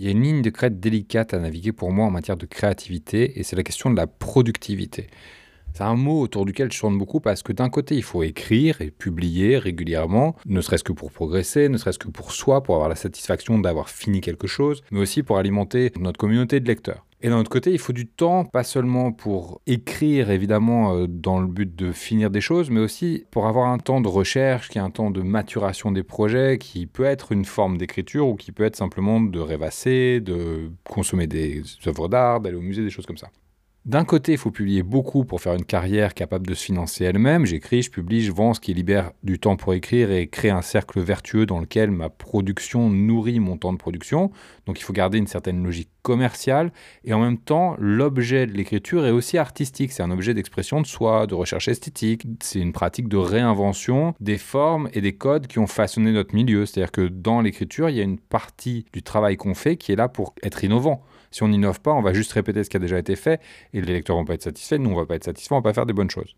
Il y a une ligne de crête délicate à naviguer pour moi en matière de créativité, et c'est la question de la productivité. C'est un mot autour duquel je tourne beaucoup parce que d'un côté, il faut écrire et publier régulièrement, ne serait-ce que pour progresser, ne serait-ce que pour soi, pour avoir la satisfaction d'avoir fini quelque chose, mais aussi pour alimenter notre communauté de lecteurs. Et d'un autre côté, il faut du temps, pas seulement pour écrire, évidemment, euh, dans le but de finir des choses, mais aussi pour avoir un temps de recherche, qui est un temps de maturation des projets, qui peut être une forme d'écriture ou qui peut être simplement de rêvasser, de consommer des œuvres d'art, d'aller au musée, des choses comme ça. D'un côté, il faut publier beaucoup pour faire une carrière capable de se financer elle-même. J'écris, je publie, je vends, ce qui libère du temps pour écrire et crée un cercle vertueux dans lequel ma production nourrit mon temps de production. Donc il faut garder une certaine logique commerciale et en même temps, l'objet de l'écriture est aussi artistique. C'est un objet d'expression de soi, de recherche esthétique. C'est une pratique de réinvention des formes et des codes qui ont façonné notre milieu. C'est-à-dire que dans l'écriture, il y a une partie du travail qu'on fait qui est là pour être innovant. Si on n'innove pas, on va juste répéter ce qui a déjà été fait et les lecteurs vont pas être satisfaits, nous on va pas être satisfaits, on va pas faire des bonnes choses.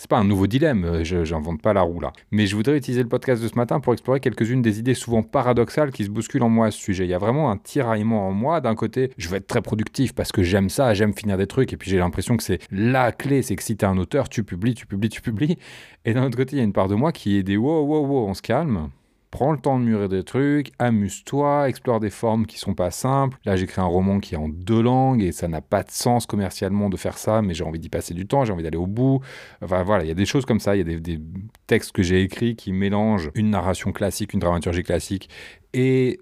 C'est pas un nouveau dilemme, euh, je n'invente pas la roue là. Mais je voudrais utiliser le podcast de ce matin pour explorer quelques-unes des idées souvent paradoxales qui se bousculent en moi à ce sujet. Il y a vraiment un tiraillement en moi. D'un côté, je veux être très productif parce que j'aime ça, j'aime finir des trucs, et puis j'ai l'impression que c'est la clé, c'est que si tu es un auteur, tu publies, tu publies, tu publies. Et d'un autre côté, il y a une part de moi qui est des wow, wow, wow, on se calme. Prends le temps de mûrir des trucs, amuse-toi, explore des formes qui sont pas simples. Là, j'écris un roman qui est en deux langues et ça n'a pas de sens commercialement de faire ça, mais j'ai envie d'y passer du temps, j'ai envie d'aller au bout. Enfin voilà, il y a des choses comme ça, il y a des, textes que j'ai écrits qui mélangent une narration classique, une dramaturgie classique et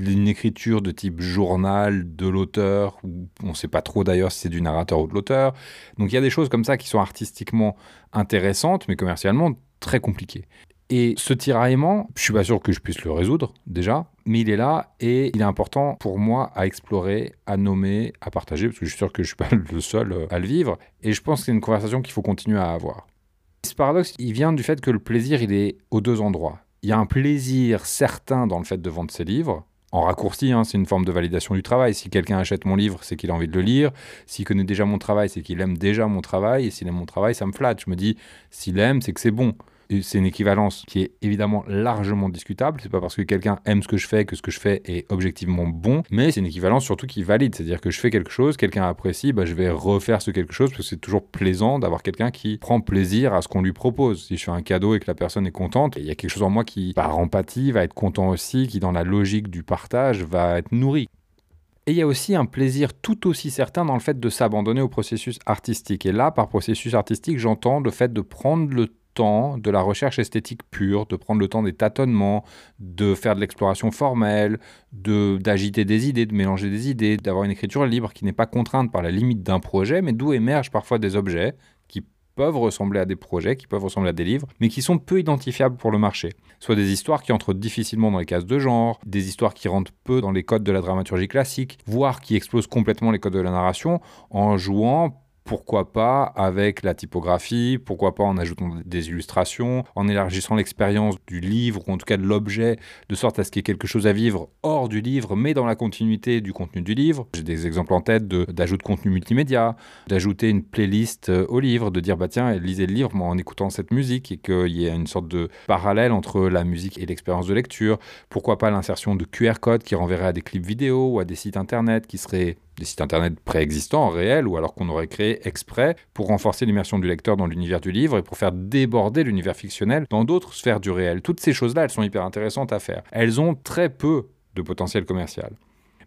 une écriture de type journal de l'auteur, on ne sait pas trop d'ailleurs si c'est du narrateur ou de l'auteur. Donc il y a des choses comme ça qui sont artistiquement intéressantes, mais commercialement très compliquées. Et ce tiraillement, je suis pas sûr que je puisse le résoudre déjà, mais il est là et il est important pour moi à explorer, à nommer, à partager, parce que je suis sûr que je suis pas le seul euh, à le vivre. Et je pense que c'est une conversation qu'il faut continuer à avoir. Ce paradoxe, il vient du fait que le plaisir, il est aux deux endroits. Il y a un plaisir certain dans le fait de vendre ses livres, en raccourci, hein, c'est une forme de validation du travail. Si quelqu'un achète mon livre, c'est qu'il a envie de le lire. S'il connaît déjà mon travail, c'est qu'il aime déjà mon travail. Et s'il aime mon travail, ça me flatte. Je me dis, s'il aime, c'est que c'est bon c'est une équivalence qui est évidemment largement discutable. C'est pas parce que quelqu'un aime ce que je fais que ce que je fais est objectivement bon, mais c'est une équivalence surtout qui valide. C'est-à-dire que je fais quelque chose, quelqu'un apprécie, bah, je vais refaire ce quelque chose parce que c'est toujours plaisant d'avoir quelqu'un qui prend plaisir à ce qu'on lui propose. Si je fais un cadeau et que la personne est contente, il y a quelque chose en moi qui, par empathie, va être content aussi, qui dans la logique du partage va être nourri. Et il y a aussi un plaisir tout aussi certain dans le fait de s'abandonner au processus artistique. Et là, par processus artistique, j'entends le fait de prendre le de la recherche esthétique pure, de prendre le temps des tâtonnements, de faire de l'exploration formelle, de d'agiter des idées, de mélanger des idées, d'avoir une écriture libre qui n'est pas contrainte par la limite d'un projet, mais d'où émergent parfois des objets qui peuvent ressembler à des projets, qui peuvent ressembler à des livres, mais qui sont peu identifiables pour le marché. Soit des histoires qui entrent difficilement dans les cases de genre, des histoires qui rentrent peu dans les codes de la dramaturgie classique, voire qui explosent complètement les codes de la narration en jouant pourquoi pas avec la typographie, pourquoi pas en ajoutant des illustrations, en élargissant l'expérience du livre, ou en tout cas de l'objet, de sorte à ce qu'il y ait quelque chose à vivre hors du livre, mais dans la continuité du contenu du livre. J'ai des exemples en tête d'ajout de, contenu multimédia, d'ajouter une playlist euh, au livre, de dire bah tiens, lisez le livre en écoutant cette musique, et qu'il y ait une sorte de parallèle entre la musique et l'expérience de lecture. Pourquoi pas l'insertion de QR codes qui renverraient à des clips vidéo ou à des sites internet qui seraient des sites internet préexistants, réels, ou alors qu'on aurait créé exprès pour renforcer l'immersion du lecteur dans l'univers du livre et pour faire déborder l'univers fictionnel dans d'autres sphères du réel. Toutes ces choses-là, elles sont hyper intéressantes à faire. Elles ont très peu de potentiel commercial.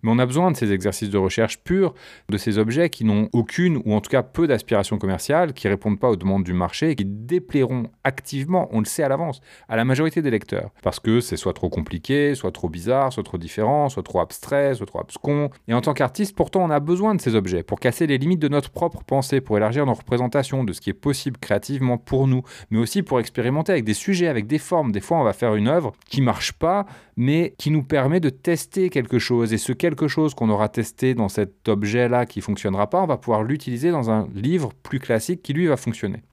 Mais on a besoin de ces exercices de recherche purs, de ces objets qui n'ont aucune ou en tout cas peu d'aspiration commerciale, qui répondent pas aux demandes du marché et qui déplairont activement, on le sait à l'avance, à la majorité des lecteurs. Parce que c'est soit trop compliqué, soit trop bizarre, soit trop différent, soit trop abstrait, soit trop abscon. Et en tant qu'artiste, pourtant, on a besoin de ces objets pour casser les limites de notre propre pensée, pour élargir nos représentations de ce qui est possible créativement pour nous, mais aussi pour expérimenter avec des sujets, avec des formes. Des fois, on va faire une œuvre qui marche pas, mais qui nous permet de tester quelque chose. Et ce quelque quelque chose qu'on aura testé dans cet objet-là qui fonctionnera pas, on va pouvoir l'utiliser dans un livre plus classique qui lui va fonctionner.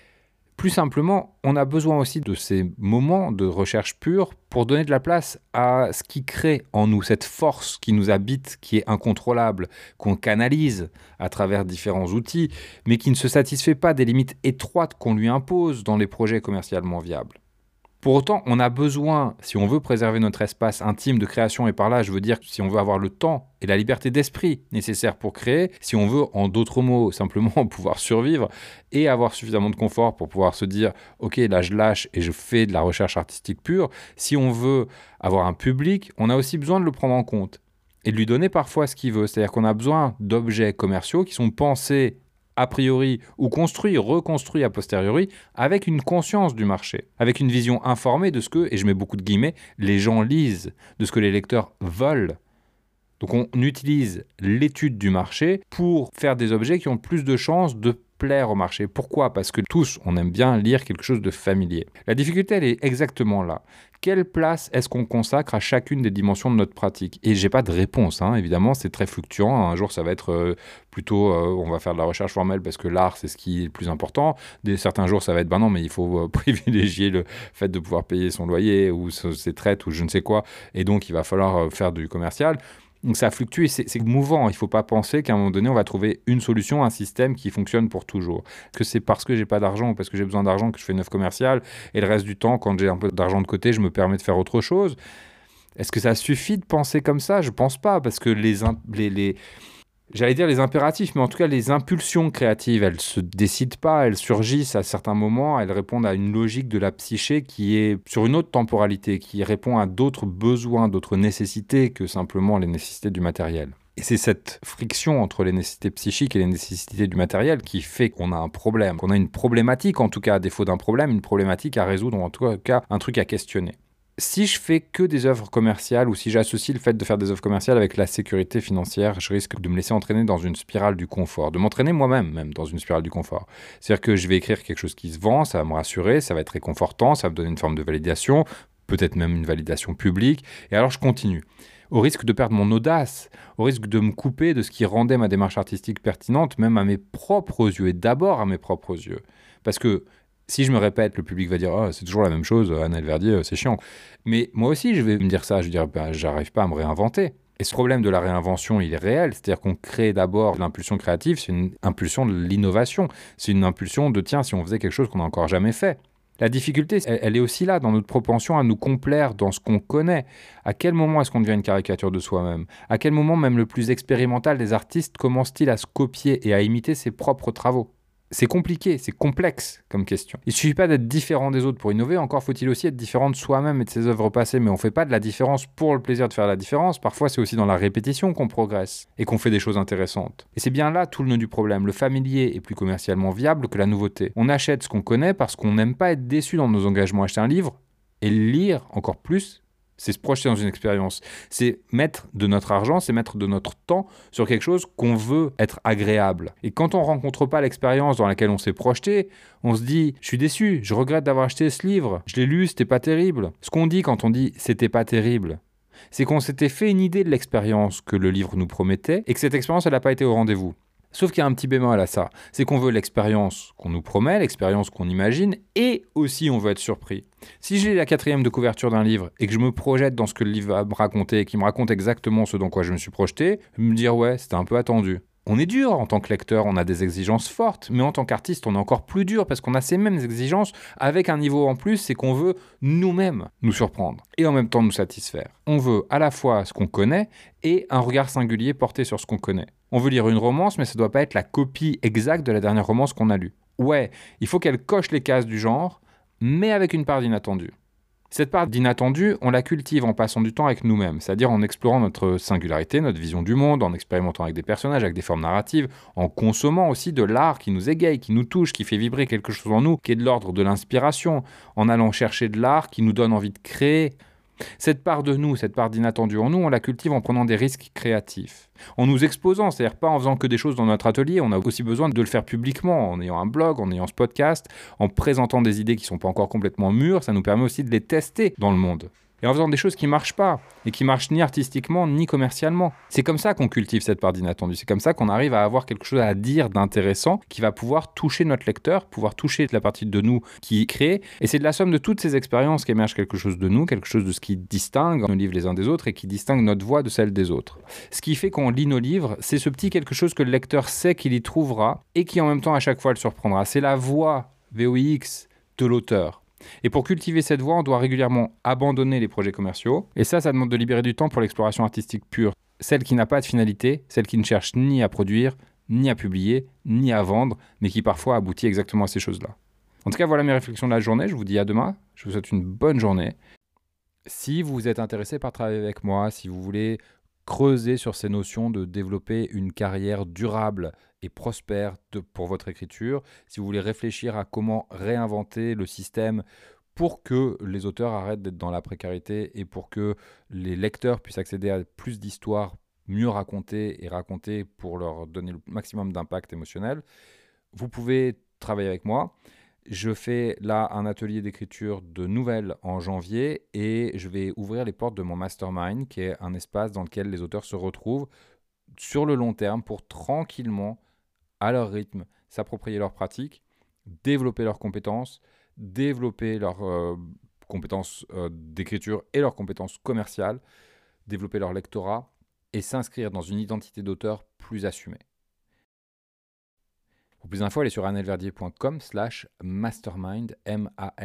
Plus simplement, on a besoin aussi de ces moments de recherche pure pour donner de la place à ce qui crée en nous cette force qui nous habite, qui est incontrôlable, qu'on canalise à travers différents outils, mais qui ne se satisfait pas des limites étroites qu'on lui impose dans les projets commercialement viables. Pour autant, on a besoin, si on veut préserver notre espace intime de création, et par là je veux dire si on veut avoir le temps et la liberté d'esprit nécessaire pour créer, si on veut, en d'autres mots, simplement pouvoir survivre et avoir suffisamment de confort pour pouvoir se dire, ok, là je lâche et je fais de la recherche artistique pure, si on veut avoir un public, on a aussi besoin de le prendre en compte et de lui donner parfois ce qu'il veut. C'est-à-dire qu'on a besoin d'objets commerciaux qui sont pensés a priori ou construit, reconstruit a posteriori avec une conscience du marché, avec une vision informée de ce que, et je mets beaucoup de guillemets, les gens lisent, de ce que les lecteurs veulent. Donc on utilise l'étude du marché pour faire des objets qui ont plus de chances de plaire au marché. Pourquoi? Parce que tous, on aime bien lire quelque chose de familier. La difficulté, elle est exactement là quelle place est-ce qu'on consacre à chacune des dimensions de notre pratique? Et j'ai pas de réponse, hein. évidemment, c'est très fluctuant. Un jour, ça va être euh, plutôt, euh, on va faire de la recherche formelle parce que l'art, c'est ce qui est le plus important. Des, certains jours, ça va être, ben non, mais il faut euh, privilégier le fait de pouvoir payer son loyer ou ses traites ou je ne sais quoi. Et donc, il va falloir faire du commercial. Donc ça fluctue et c'est mouvant. Il ne faut pas penser qu'à un moment donné, on va trouver une solution, un système qui fonctionne pour toujours. Est-ce que c'est parce que j'ai pas d'argent ou parce que j'ai besoin d'argent que je fais neuf commercial et le reste du temps, quand j'ai un peu d'argent de côté, je me permets de faire autre chose? Est-ce que ça suffit de penser comme ça? Je pense pas parce que les, les j'allais dire les impératifs, mais en tout cas les impulsions créatives, elles se décident pas, elles surgissent à certains moments, elles répondent à une logique de la psyché qui est sur une autre temporalité, qui répond à d'autres besoins, d'autres nécessités que simplement les nécessités du matériel. Et c'est cette friction entre les nécessités psychiques et les nécessités du matériel qui fait qu'on a un problème, qu'on a une problématique, en tout cas à défaut d'un problème, une problématique à résoudre, en tout cas un truc à questionner si je fais que des œuvres commerciales ou si j'associe le fait de faire des œuvres commerciales avec la sécurité financière, je risque de me laisser entraîner dans une spirale du confort, de m'entraîner moi-même même dans une spirale du confort. C'est-à-dire que je vais écrire quelque chose qui se vend, ça va me rassurer, ça va être réconfortant, ça va me donner une forme de validation, peut-être même une validation publique, et alors je continue. Au risque de perdre mon audace, au risque de me couper de ce qui rendait ma démarche artistique pertinente, même à mes propres yeux, et d'abord à mes propres yeux. Parce que si je me répète, le public va dire oh, c'est toujours la même chose, Annelle Verdier, euh, c'est chiant. Mais moi aussi, je vais me dire ça. Je vais dire bah, j'arrive pas à me réinventer. Et ce problème de la réinvention, il est réel. C'est-à-dire qu'on crée d'abord l'impulsion créative, c'est une impulsion de l'innovation. C'est une impulsion de tiens, si on faisait quelque chose qu'on n'a encore jamais fait. La difficulté, elle, est aussi là, dans notre propension à nous complaire dans ce qu'on connaît. À quel moment est-ce qu'on devient une caricature de soi-même? À quel moment même le plus expérimental des artistes commence-t-il à se copier et à imiter ses propres travaux? C'est compliqué, c'est complexe comme question. Il suffit pas d'être différent des autres pour innover, encore faut-il aussi être différent de soi-même et de ses œuvres passées, mais on fait pas de la différence pour le plaisir de faire la différence, parfois c'est aussi dans la répétition qu'on progresse et qu'on fait des choses intéressantes. Et c'est bien là tout le nœud du problème, le familier est plus commercialement viable que la nouveauté. On achète ce qu'on connaît parce qu'on n'aime pas être déçu dans nos engagements, acheter un livre et lire encore plus c'est se projeter dans une expérience. C'est mettre de notre argent, c'est mettre de notre temps sur quelque chose qu'on veut être agréable. Et quand on rencontre pas l'expérience dans laquelle on s'est projeté, on se dit je suis déçu, je regrette d'avoir acheté ce livre, je l'ai lu, c'était pas terrible. Ce qu'on dit quand on dit c'était pas terrible, c'est qu'on s'était fait une idée de l'expérience que le livre nous promettait et que cette expérience elle n'a pas été au rendez-vous. Sauf qu'il y a un petit bémol à ça, c'est qu'on veut l'expérience qu'on nous promet, l'expérience qu'on imagine, et aussi on veut être surpris. Si j'ai la quatrième de couverture d'un livre et que je me projette dans ce que le livre va me raconter et qu'il me raconte exactement ce dans quoi je me suis projeté, je me dire ouais, c'était un peu attendu. On est dur en tant que lecteur, on a des exigences fortes, mais en tant qu'artiste, on est encore plus dur parce qu'on a ces mêmes exigences avec un niveau en plus, c'est qu'on veut nous-mêmes nous surprendre et en même temps nous satisfaire. On veut à la fois ce qu'on connaît et un regard singulier porté sur ce qu'on connaît. On veut lire une romance, mais ça ne doit pas être la copie exacte de la dernière romance qu'on a lue. Ouais, il faut qu'elle coche les cases du genre, mais avec une part d'inattendu. Cette part d'inattendu, on la cultive en passant du temps avec nous-mêmes, c'est-à-dire en explorant notre singularité, notre vision du monde, en expérimentant avec des personnages, avec des formes narratives, en consommant aussi de l'art qui nous égaye, qui nous touche, qui fait vibrer quelque chose en nous, qui est de l'ordre de l'inspiration, en allant chercher de l'art qui nous donne envie de créer, cette part de nous, cette part d'inattendu en nous, on la cultive en prenant des risques créatifs, en nous exposant, c'est-à-dire pas en faisant que des choses dans notre atelier, on a aussi besoin de le faire publiquement, en ayant un blog, en ayant ce podcast, en présentant des idées qui ne sont pas encore complètement mûres, ça nous permet aussi de les tester dans le monde. Et en faisant des choses qui marchent pas et qui marchent ni artistiquement ni commercialement. C'est comme ça qu'on cultive cette part d'inattendu. C'est comme ça qu'on arrive à avoir quelque chose à dire d'intéressant qui va pouvoir toucher notre lecteur, pouvoir toucher la partie de nous qui crée. Et c'est de la somme de toutes ces expériences qu'émerge quelque chose de nous, quelque chose de ce qui distingue nos livres les uns des autres et qui distingue notre voix de celle des autres. Ce qui fait qu'on lit nos livres, c'est ce petit quelque chose que le lecteur sait qu'il y trouvera et qui en même temps à chaque fois le surprendra. C'est la voix VOX de l'auteur. Et pour cultiver cette voix, on doit régulièrement abandonner les projets commerciaux. Et ça, ça demande de libérer du temps pour l'exploration artistique pure. Celle qui n'a pas de finalité, celle qui ne cherche ni à produire, ni à publier, ni à vendre, mais qui parfois aboutit exactement à ces choses-là. En tout cas, voilà mes réflexions de la journée. Je vous dis à demain. Je vous souhaite une bonne journée. Si vous êtes intéressé par travailler avec moi, si vous voulez creuser sur ces notions de développer une carrière durable et prospère pour votre écriture, si vous voulez réfléchir à comment réinventer le système pour que les auteurs arrêtent d'être dans la précarité et pour que les lecteurs puissent accéder à plus d'histoires mieux racontées et racontées pour leur donner le maximum d'impact émotionnel, vous pouvez travailler avec moi. Je fais là un atelier d'écriture de nouvelles en janvier et je vais ouvrir les portes de mon mastermind, qui est un espace dans lequel les auteurs se retrouvent sur le long terme pour tranquillement, à leur rythme, s'approprier leurs pratiques, développer leurs compétences, développer leurs euh, compétences euh, d'écriture et leurs compétences commerciales, développer leur lectorat et s'inscrire dans une identité d'auteur plus assumée. Pour plus d'infos, allez sur annelverdier.com slash mastermind, M-A-S-T-E-R-M-I-N-D.